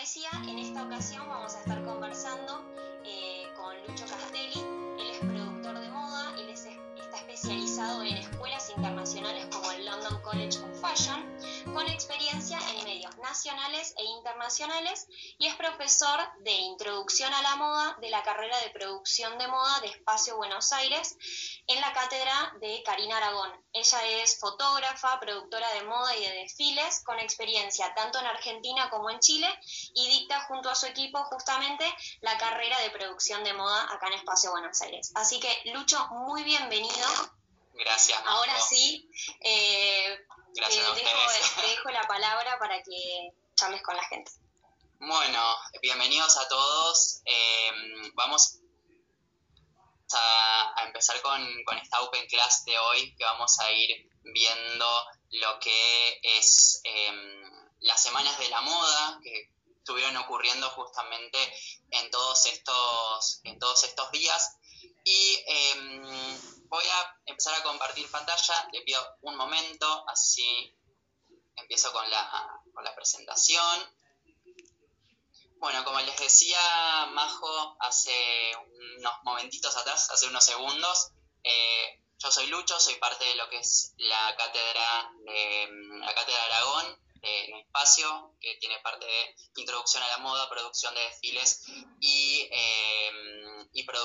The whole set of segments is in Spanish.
decía, en esta ocasión vamos a estar conversando eh, con Lucho Castelli. Él es productor de moda, él está especializado en escuelas internacionales como el London College of Fashion, con experiencia en medios nacionales e internacionales y es profesor de Introducción a la Moda de la carrera de Producción de Moda de Espacio Buenos Aires en la cátedra de Karina Aragón. Ella es fotógrafa, productora de moda y de desfiles, con experiencia tanto en Argentina como en Chile, y dicta junto a su equipo justamente la carrera de producción de moda acá en Espacio Buenos Aires. Así que, Lucho, muy bienvenido. Gracias. Ahora sí, eh, Gracias te, dejo, la palabra para que charles con la gente. Bueno, bienvenidos a todos. Eh, vamos a, empezar con, esta Open Class de hoy, que vamos a ir viendo lo que es em, las semanas de la moda que estuvieron ocurriendo justamente en todos estos, en todos estos días. Y em, voy a empezar a compartir pantalla, le pido un momento, así empiezo con la, con la presentación. Bueno, como les decía Majo hace unos momentitos atrás, hace unos segundos, eh, yo soy Lucho, soy parte de lo que es la cátedra de la cátedra Aragón de espacio, que tiene parte de introducción a la moda, producción de desfiles y, eh,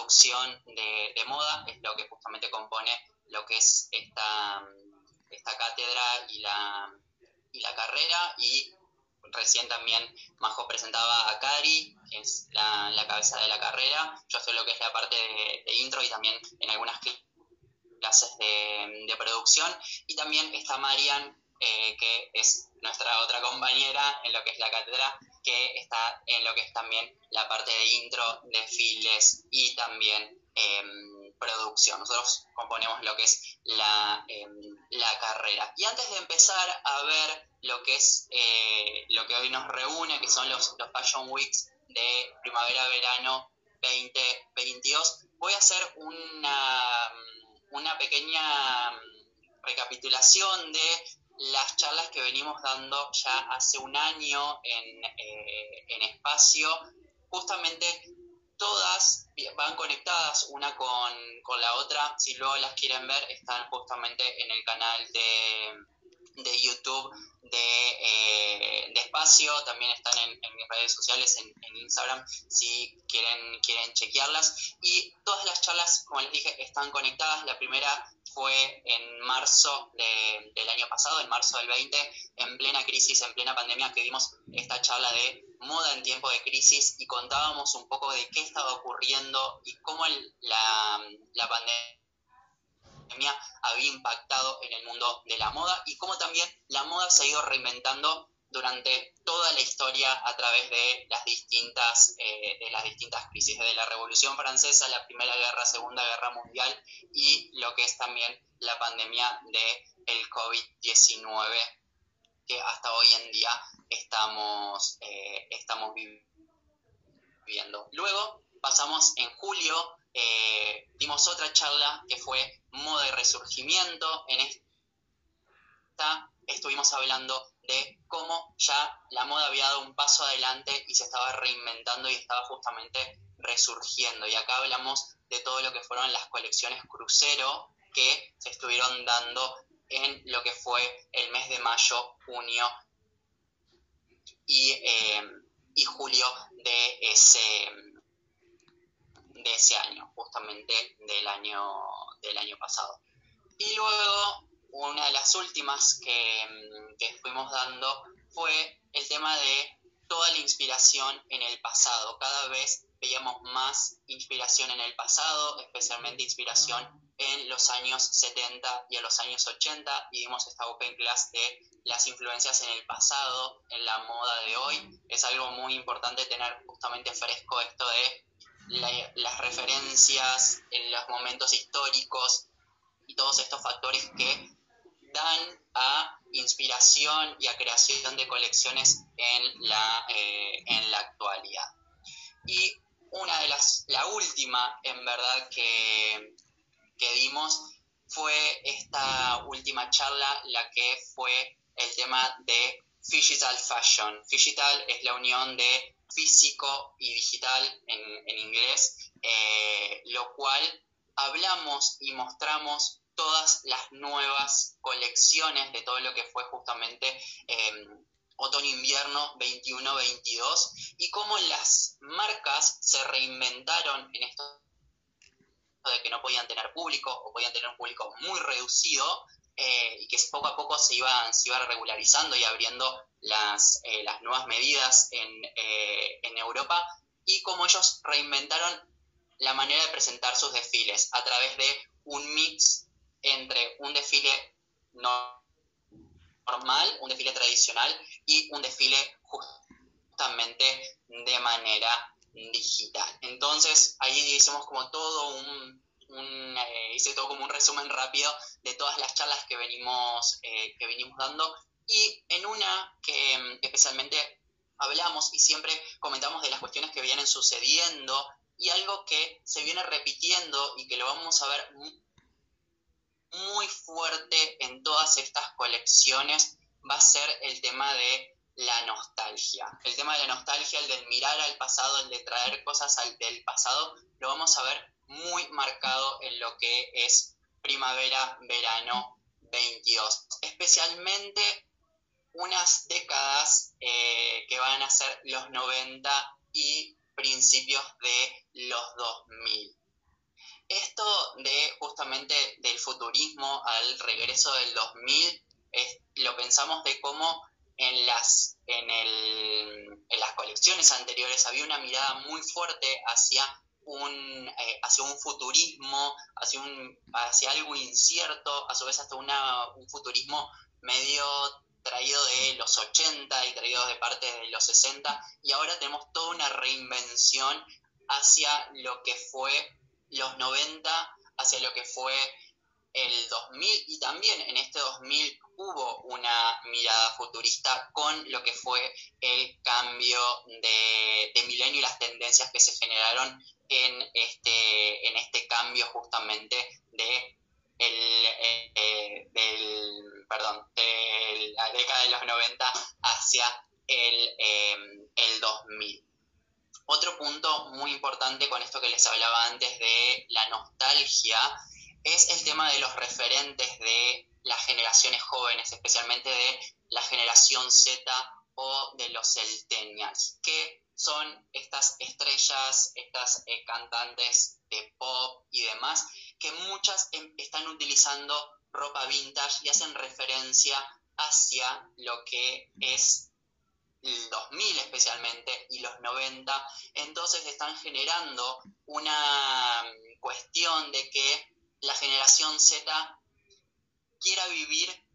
producción de, moda, es lo que justamente compone lo que es esta, esta cátedra y la, y la carrera y recién también Majo presentaba a Cari, que es la, cabeza de la carrera. Yo soy lo que es la parte de, intro y también en algunas clases de, producción. Y también está Marian, eh, que es nuestra otra compañera en lo que es la cátedra, que está en lo que es también la parte de intro, desfiles y también em, producción. Nosotros componemos lo que es la, em, la carrera. Y antes de empezar a ver lo que es eh, lo que hoy nos reúne, que son los, los Fashion Weeks de primavera-verano 2022. Voy a hacer una, una pequeña recapitulación de las charlas que venimos dando ya hace un año en, eh, en espacio. Justamente todas van conectadas una con, con, la otra. Si luego las quieren ver, están justamente en el canal de, de YouTube eh, de, espacio, también están en, mis redes sociales, en, Instagram, si quieren, quieren chequearlas. Y todas las charlas, como les dije, están conectadas. La primera fue en marzo del año pasado, en marzo del 20, en plena crisis, en plena pandemia, que dimos esta charla de moda en tiempo de crisis y contábamos un poco de qué estaba ocurriendo y cómo la, la pandemia había impactado en el mundo de la moda y cómo también la moda se ha ido reinventando durante toda la historia a través de las distintas, eh, de las distintas crisis, desde la Revolución Francesa, la Primera Guerra, Segunda Guerra Mundial y lo que es también la pandemia del el COVID-19 que hasta hoy en día estamos, eh, estamos viviendo. Luego pasamos en julio eh, dimos otra charla que fue moda resurgimiento. En esta estuvimos hablando de cómo ya la moda había dado un paso adelante y se estaba reinventando y estaba justamente resurgiendo. Y acá hablamos de todo lo que fueron las colecciones crucero que se estuvieron dando en lo que fue el mes de mayo, junio y, eh, y julio de ese, de ese año, justamente del año, del año pasado. Y luego, una de las últimas que, mm, que fuimos dando fue el tema de toda la inspiración en el pasado. Cada vez veíamos más inspiración en el pasado, especialmente inspiración en los años 70 y a los años 80 y dimos esta open class de las influencias en el pasado, en la moda de hoy. Es algo muy importante tener justamente fresco esto de las referencias en los momentos históricos y todos estos factores que inspiración y a creación de colecciones en la, eh, en la actualidad. Y una de las, la última en verdad que, que dimos fue esta última charla, la que fue el tema de Digital Fashion. Digital es la unión de físico y digital en, inglés, eh, lo cual hablamos y mostramos todas las nuevas colecciones de todo lo que fue justamente em, otoño-invierno 21-22 y cómo las marcas se reinventaron en esto de que no podían tener público o podían tener un público muy reducido eh, y que poco a poco se iba, se iba regularizando y abriendo las, eh, las nuevas medidas en, eh, en Europa y cómo ellos reinventaron la manera de presentar sus desfiles a través de un mix entre un desfile normal, un desfile tradicional y un desfile justamente de manera digital. Entonces ahí hicimos como todo un, eh, hice todo como un resumen rápido de todas las charlas que venimos, eh, que venimos dando y en una que mm, especialmente hablamos y siempre comentamos de las cuestiones que vienen sucediendo y algo que se viene repitiendo y que lo vamos a ver muy fuerte en todas estas colecciones va a ser el tema de la nostalgia. El tema de la nostalgia, el del mirar al pasado, el de traer cosas del pasado, lo vamos a ver muy marcado en lo que es primavera-verano 22. Especialmente unas décadas eh, que van a ser los 90 y principios de los 2000. Esto de justamente del futurismo al regreso del 2000, lo pensamos de cómo en las, en, en las colecciones anteriores había una mirada muy fuerte hacia un, eh, hacia un futurismo, hacia, un, hacia algo incierto, a su vez hasta una, un futurismo medio traído de los 80 y traído de parte de los 60, y ahora tenemos toda una reinvención hacia lo que fue los 90, hacia lo que fue el 2000, y también en este 2000 hubo una mirada futurista con lo que fue el cambio de, milenio y las tendencias que se generaron en este, en este cambio justamente de el, eh, del, perdón, de la década de los 90 hacia el, em, el 2000. Otro punto muy importante con esto que les hablaba antes de la nostalgia es el tema de los referentes de las generaciones jóvenes, especialmente de la generación Z o de los centennials, que son estas estrellas, estas eh, cantantes de pop y demás, que muchas em, están utilizando ropa vintage y hacen referencia hacia lo que es 2000 especialmente y los 90, entonces están generando una mm, cuestión de que la generación Z quiera vivir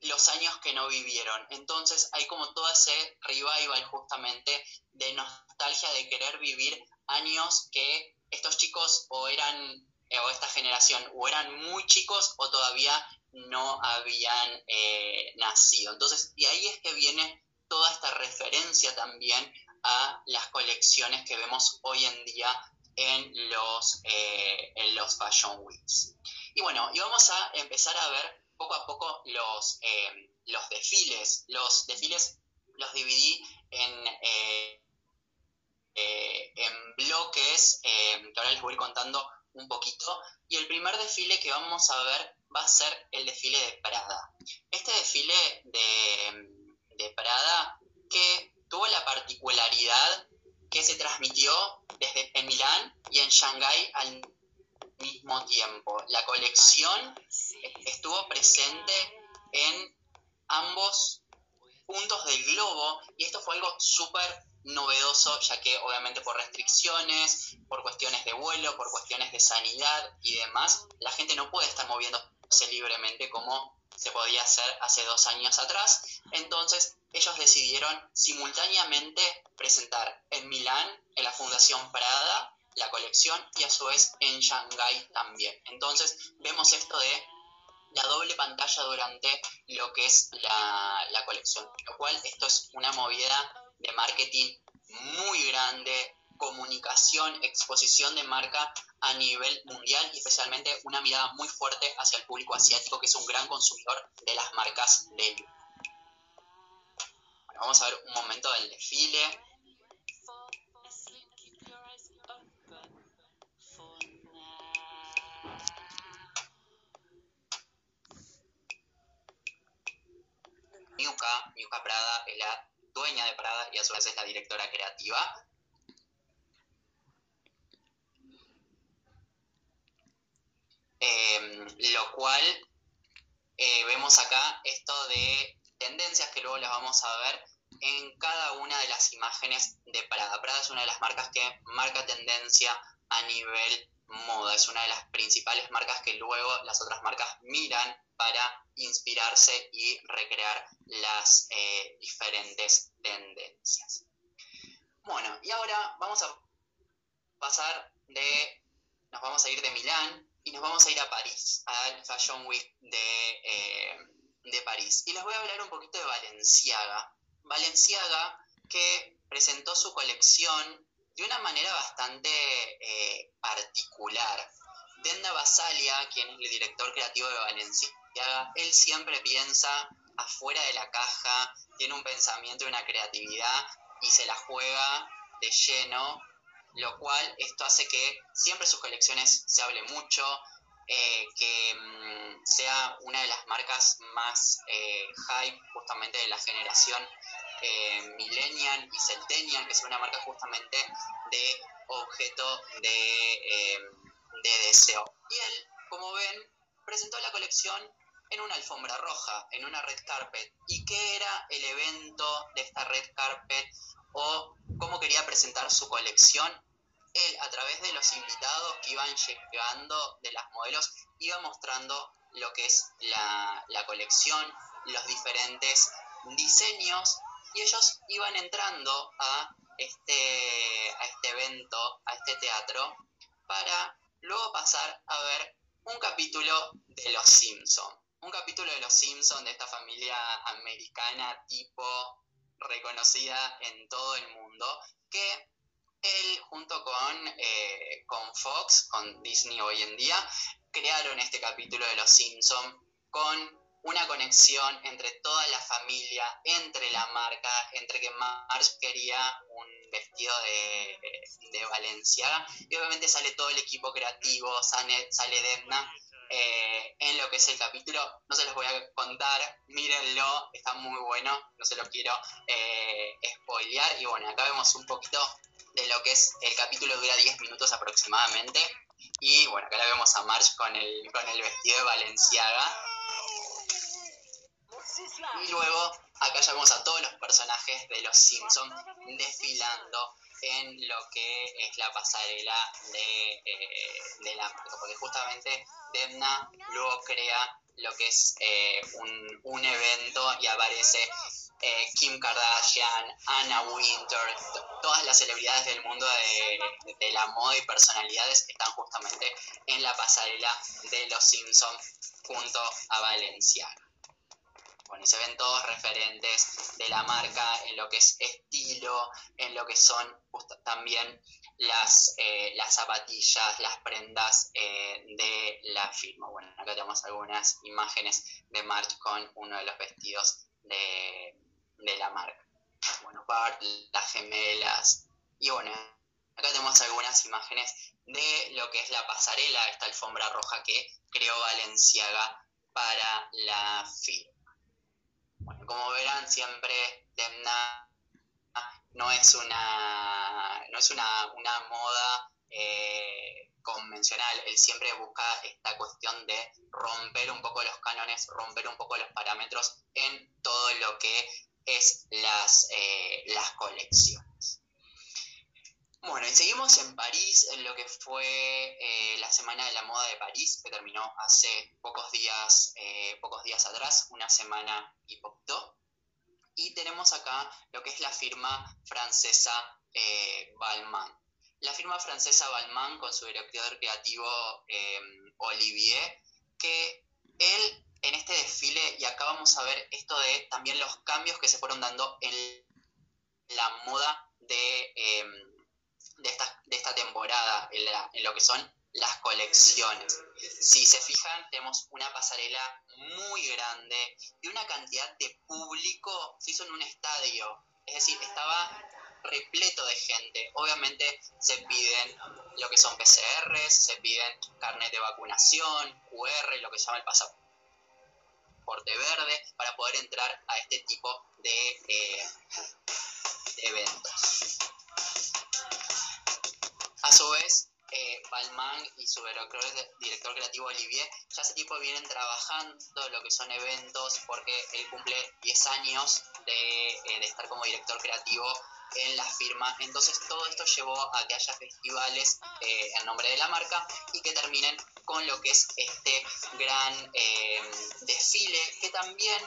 los años que no vivieron. Entonces hay como todo ese revival justamente de nostalgia de querer vivir años que estos chicos o eran, eh, o esta generación, o eran muy chicos o todavía no habían eh, nacido. Entonces, y ahí es que viene toda esta referencia también a las colecciones que vemos hoy en día en los, eh, en los Fashion Weeks. Y bueno, y vamos a empezar a ver poco a poco los, eh, los desfiles. Los desfiles los dividí en, eh, en bloques, que ahora les voy contando un poquito. Y el primer desfile que vamos a ver va a ser el desfile de Prada. Este desfile de, de Prada que tuvo la particularidad que se transmitió desde en Milán y en Shanghái al mismo tiempo. La colección estuvo presente en ambos puntos del globo y esto fue algo súper novedoso, ya que obviamente por restricciones, por cuestiones de vuelo, por cuestiones de sanidad y demás, la gente no puede estar libremente como se podía hacer hace dos años atrás. Entonces ellos decidieron simultáneamente presentar en Milán, en la Fundación Prada, la colección y a su vez en Shanghai también. Entonces vemos esto de la doble pantalla durante lo que es la, la colección, lo cual esto es una movida de marketing muy grande, comunicación, exposición de marca a nivel mundial y especialmente una mirada muy fuerte hacia el público asiático que es un gran consumidor de las marcas de vamos a ver un momento del desfile. Miuka, Miuka Prada es la dueña de Prada y a su vez es la directora creativa. Em, lo cual eh, vemos acá esto de tendencias que luego las vamos a ver en cada una de las imágenes de Prada. Prada es una de las marcas que marca tendencia a nivel moda, es una de las principales marcas que luego las otras marcas miran para inspirarse y recrear las eh, diferentes tendencias. Bueno, y ahora vamos a pasar de, nos vamos a ir de Milán y nos vamos a ir a París, al Fashion Week de, eh, de París. Y les voy a hablar un poquito de Valenciaga. Valenciaga que presentó su colección de una manera bastante eh, particular. Denda Basalia, quien es el director creativo de Valenciaga, él siempre piensa afuera de la caja, tiene un pensamiento y una creatividad y se la juega de lleno lo cual esto hace que siempre sus colecciones se hable mucho, eh, que mm, sea una de las marcas más eh, hype justamente de la generación eh, millennial y centennial, que sea una marca justamente de objeto de, de deseo. Y él, como ven, presentó la colección en una alfombra roja, en una red carpet. ¿Y qué era el evento de esta red carpet o cómo quería presentar su colección, él a través de los invitados que iban llegando de las modelos iba mostrando lo que es la, colección, los diferentes diseños y ellos iban entrando a este, a este evento, a este teatro, para luego pasar a ver un capítulo de Los Simpson. Un capítulo de Los Simpson de esta familia americana tipo reconocida en todo el mundo, que él junto con, eh, con Fox, con Disney hoy en día, crearon este capítulo de Los Simpsons con una conexión entre toda la familia, entre la marca, entre que Marge quería un vestido de, de Valencia y obviamente sale todo el equipo creativo, sale, sale Demna eh, en lo que es el capítulo. No se los voy a contar, mírenlo, está muy bueno, no se lo quiero eh, spoilear. Y bueno, acá vemos un poquito de lo que es el capítulo, dura 10 minutos aproximadamente. Y bueno, acá la vemos a Marge con el, con el vestido de Valenciaga. Y luego acá ya vemos a todos los personajes de los Simpsons desfilando en lo que es la pasarela de, eh, de la marca, porque justamente Demna luego crea lo que es eh, un, un, evento y aparece eh, Kim Kardashian, Anna Winter, todas las celebridades del mundo de, la moda y personalidades están justamente en la pasarela de Los Simpsons junto a Valencia. Bueno, y se ven todos referentes de la marca en lo que es estilo, en lo que son también las, eh, las zapatillas, las prendas eh, de la firma. Bueno, acá tenemos algunas imágenes de March con uno de los vestidos de, de la marca. Bueno, Bart, las gemelas. Y bueno, acá tenemos algunas imágenes de lo que es la pasarela, esta alfombra roja que creó Valenciaga para la firma. Bueno, como verán, siempre Demna no es una, no es una, moda eh, convencional. Él siempre busca esta cuestión de romper un poco los cánones, romper un poco los parámetros en todo lo que es las, eh, las colecciones. Bueno, y seguimos en París, en lo que fue eh, la Semana de la Moda de París, que terminó hace pocos días, eh, pocos días atrás, una semana y poquito. Y tenemos acá lo que es la firma francesa eh, Balmain. La firma francesa Balmain con su director creativo Olivier, que él en este desfile, y acá vamos a ver esto de también los cambios que se fueron dando en la moda de de esta, temporada en, lo que son las colecciones. Si se fijan, tenemos una pasarela muy grande, de una cantidad de público, se hizo en un estadio, es decir, estaba repleto de gente. Obviamente se piden lo que son PCRs, se piden carnet de vacunación, QR, lo que se llama el pasaporte verde, para poder entrar a este tipo de, eh, eventos. A su vez, eh, y su director, creativo Olivier, ya hace tiempo vienen trabajando lo que son eventos porque él cumple 10 años eh, de estar como director creativo en la firma. Entonces todo esto llevó a que haya festivales eh, en nombre de la marca y que terminen con lo que es este gran eh, desfile que también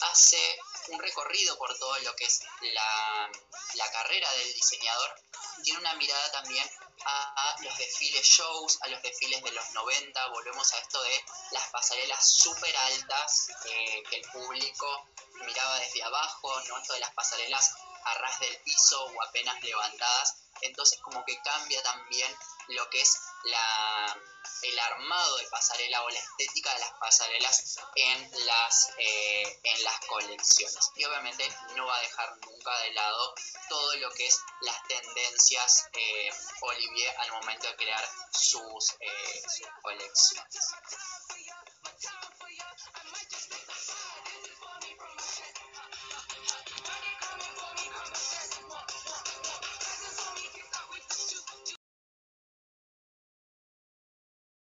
hace un recorrido por todo lo que es la, la carrera del diseñador. Tiene una mirada también a, los desfiles shows, a los desfiles de los 90, volvemos a esto de las pasarelas súper altas eh, que el público miraba desde abajo, ¿no? Esto de las pasarelas a ras del piso o apenas levantadas, entonces como que cambia también lo que es la, el armado de pasarela o la estética de las pasarelas en las, eh, en las colecciones. Y obviamente no va a dejar nunca de lado todo lo que es las tendencias eh, Olivier al momento de crear sus, eh, sus colecciones.